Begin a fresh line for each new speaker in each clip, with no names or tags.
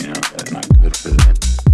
You know, that's not good for them.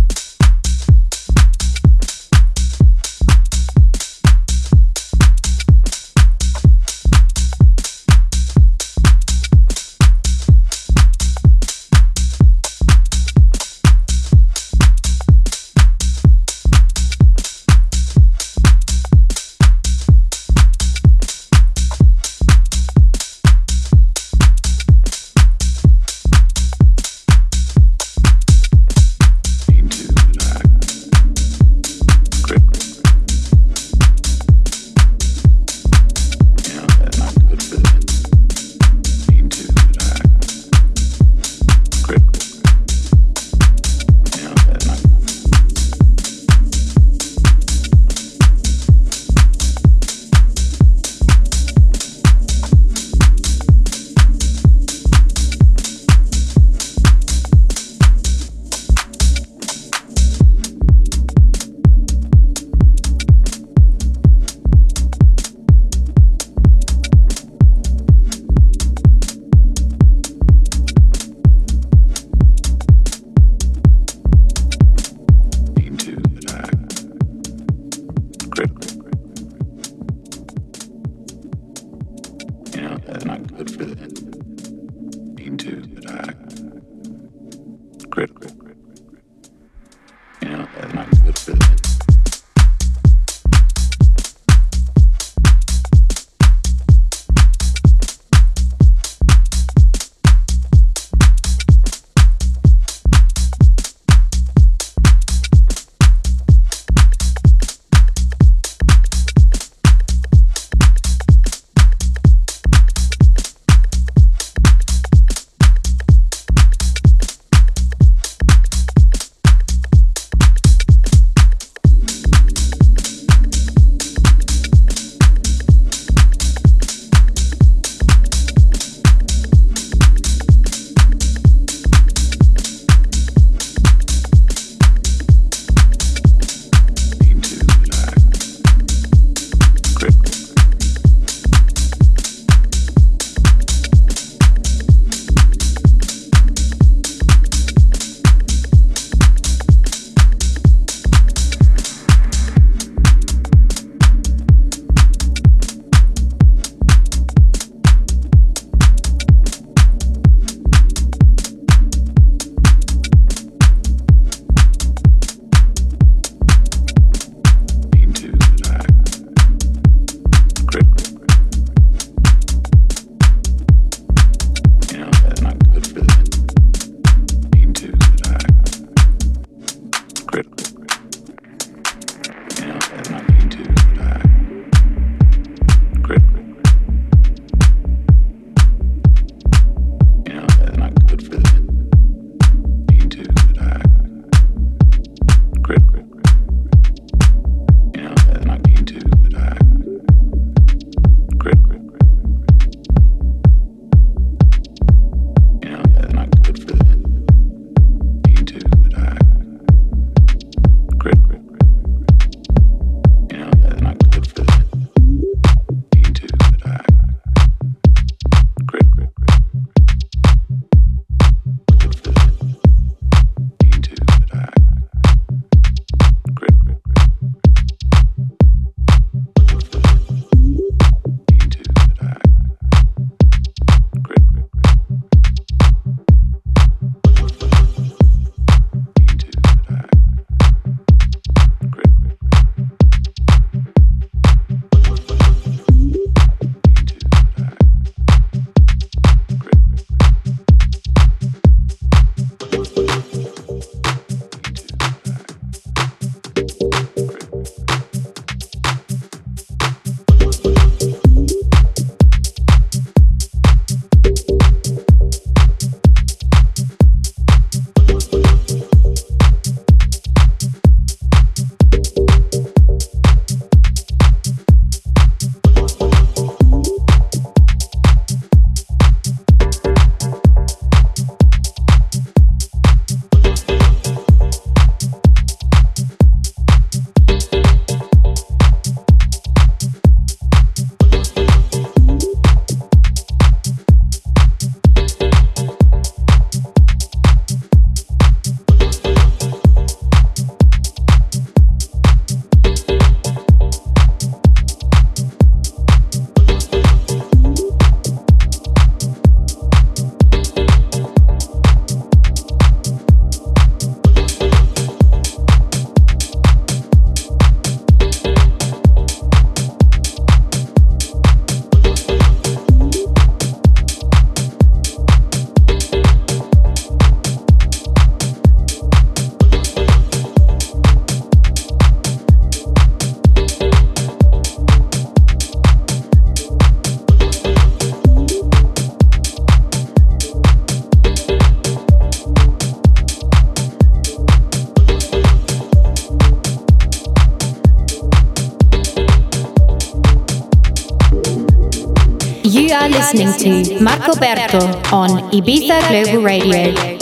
Marco Berto on Ibiza Global Radio.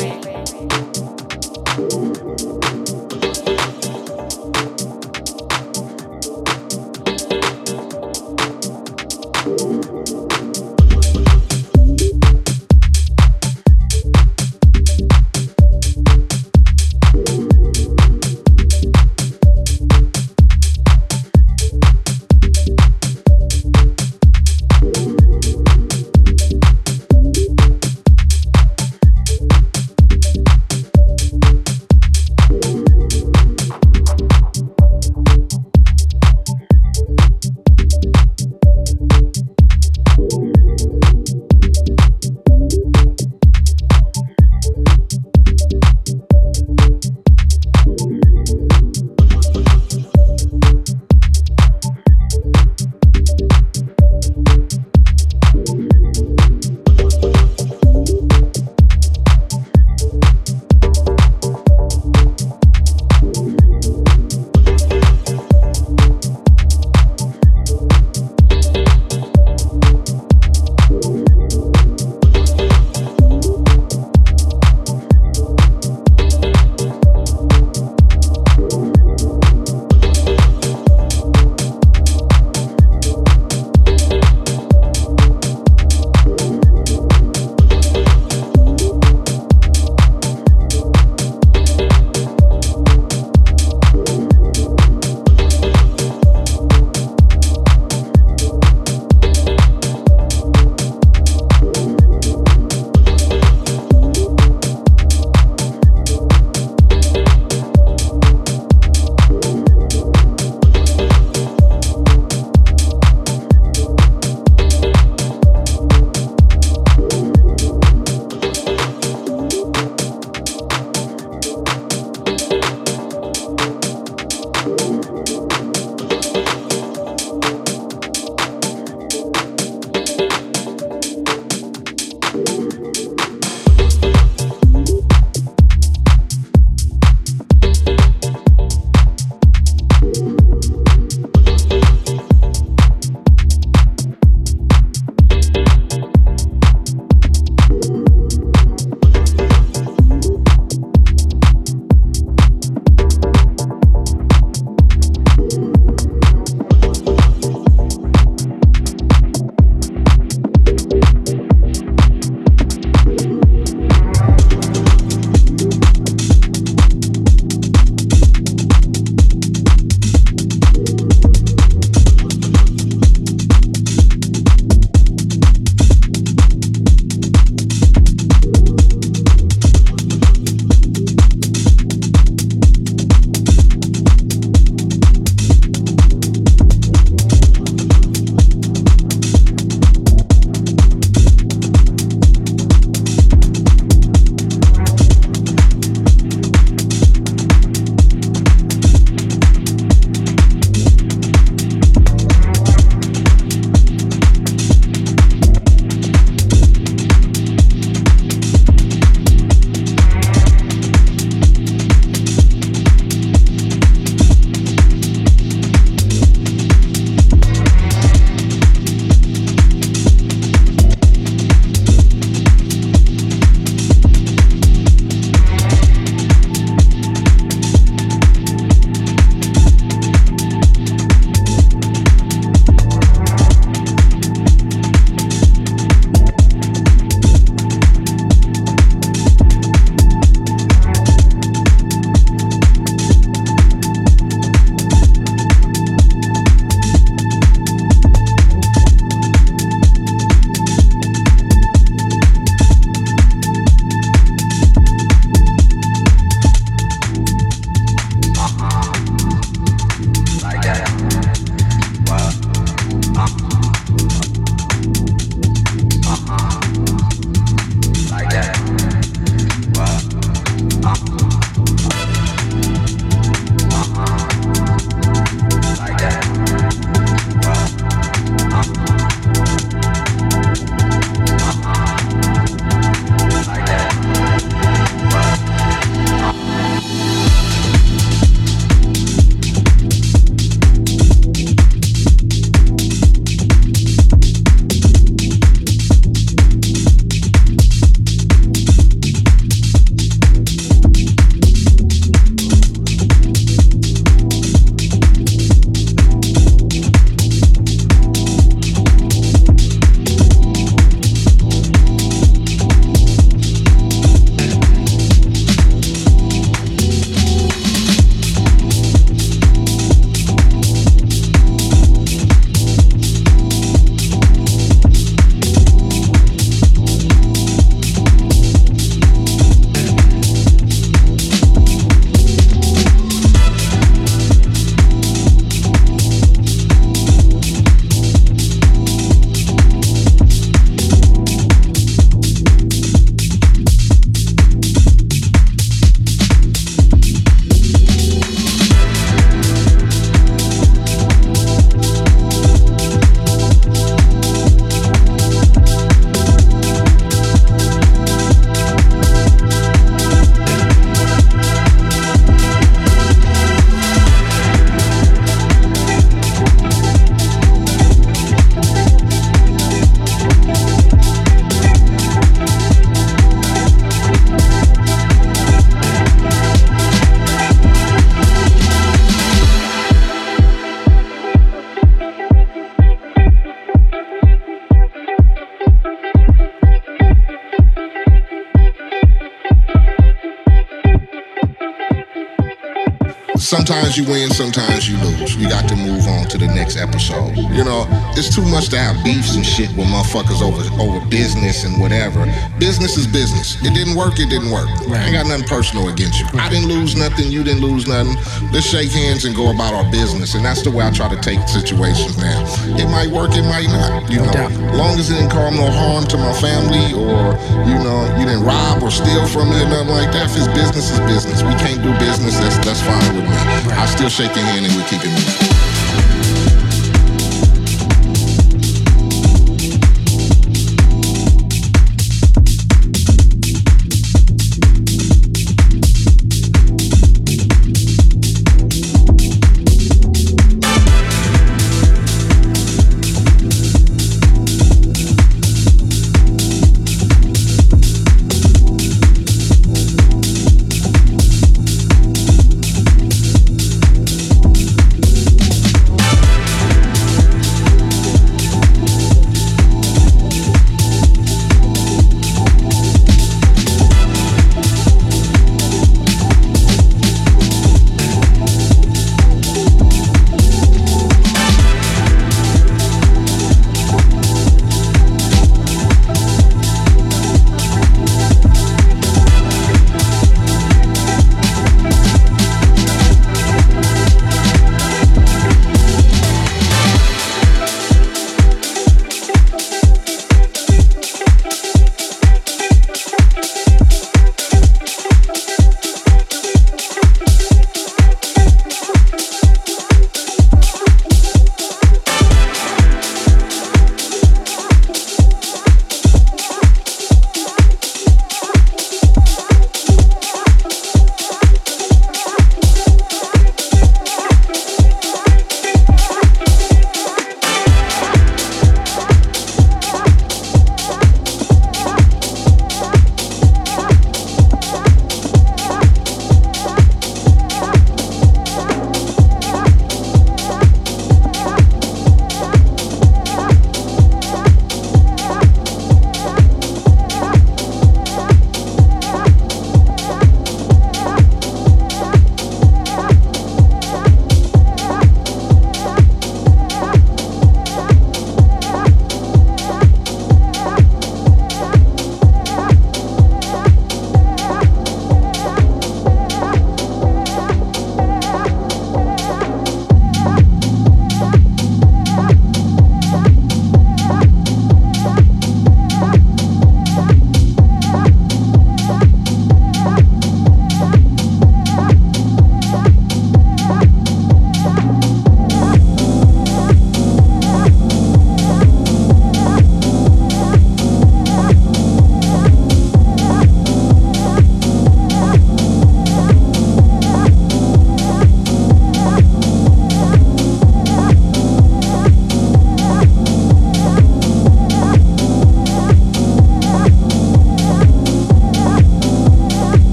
Sometimes you win, sometimes you lose. You got to move on to the next episode. You know, it's too much to have beefs and shit with motherfuckers over over business and whatever. Business is business. It didn't work, it didn't work. Right. I ain't got nothing personal against you. I didn't lose nothing, you didn't lose nothing. Let's shake hands and go about our business. And that's the way I try to take situations now. It might work, it might not. You know, long as it didn't cause no harm to my family or, you know, you didn't rob or steal from me or nothing like that. If it's business, is business. We can't do business, that's that's fine me. I still shake your hand and we keep it moving.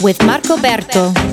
With Marco Berto.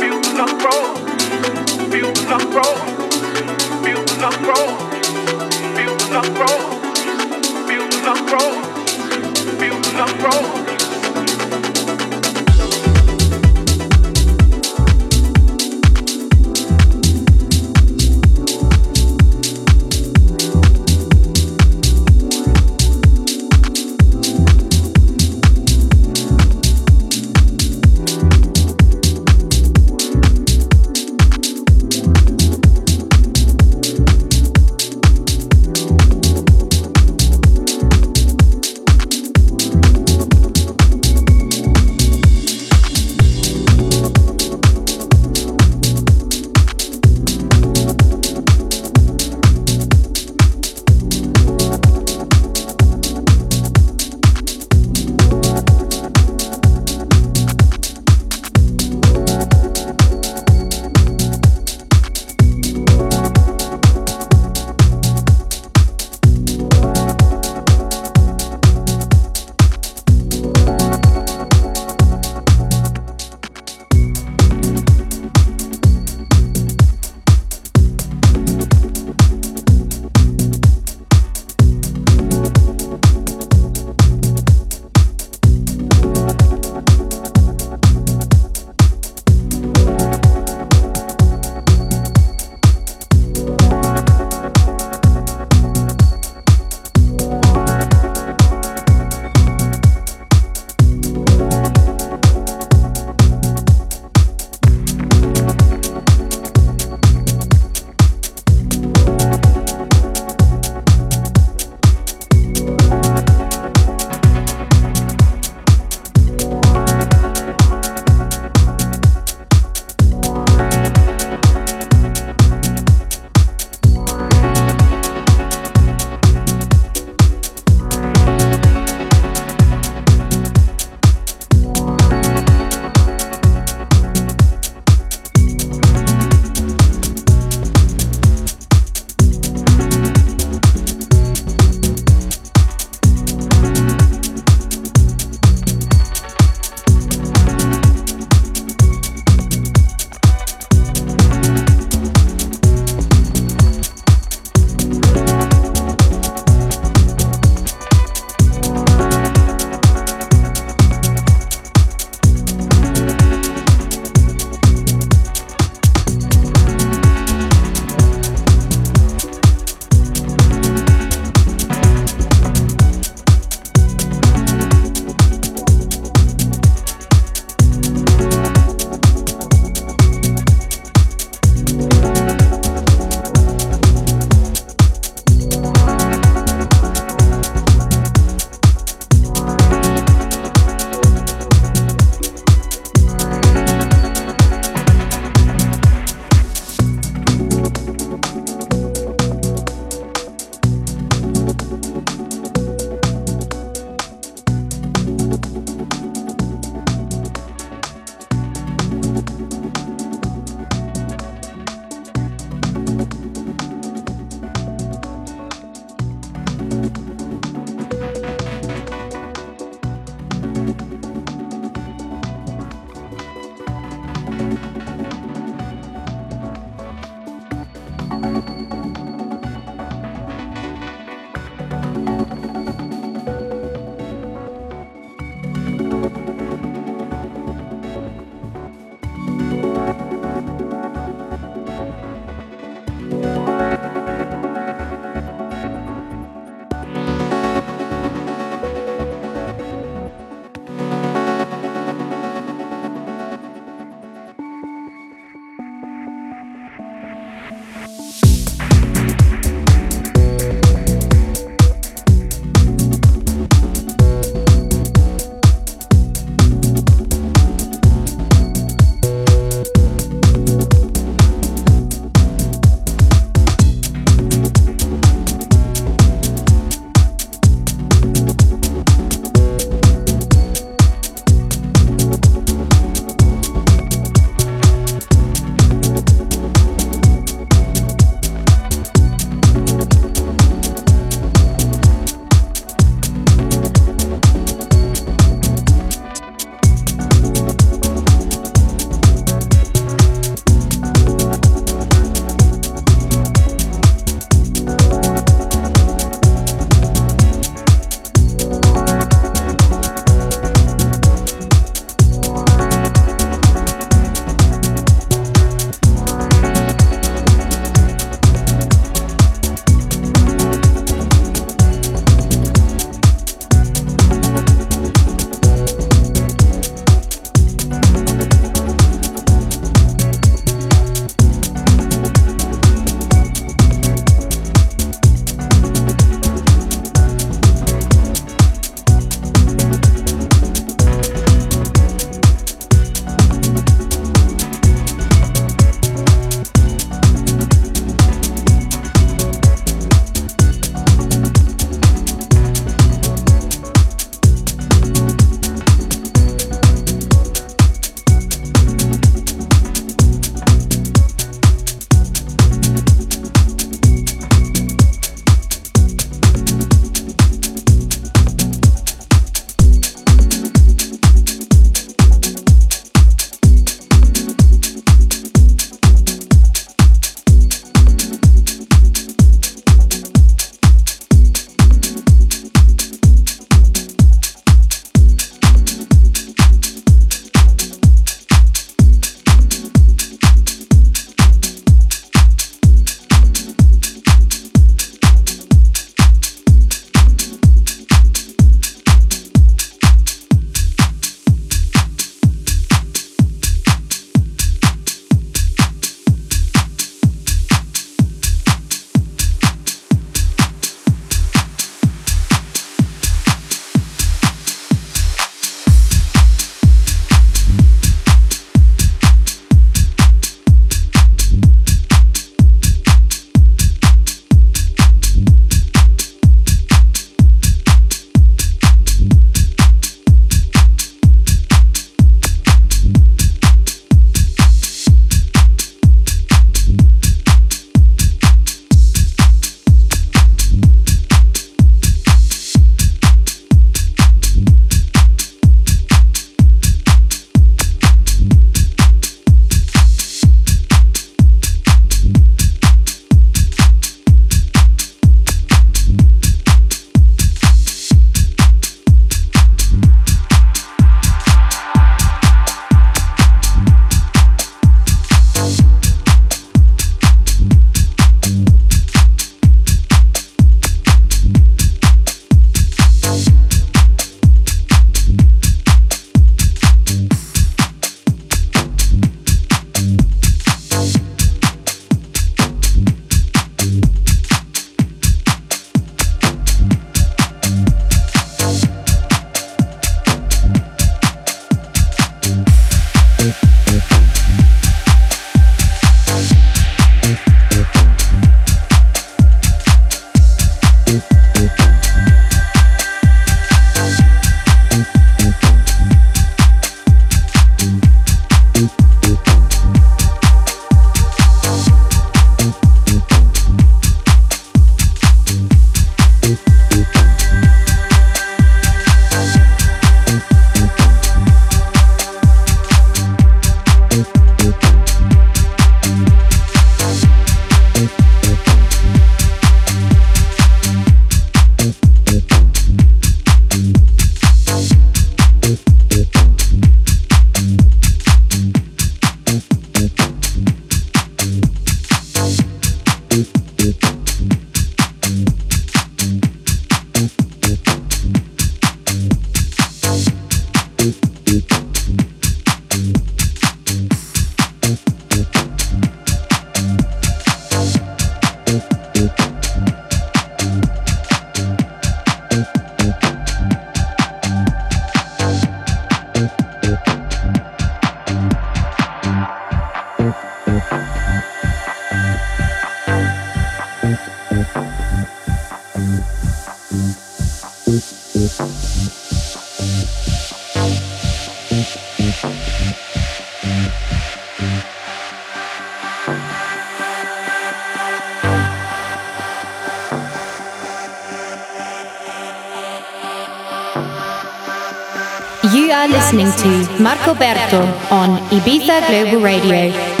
Listening to Marco Berto on Ibiza Global Radio.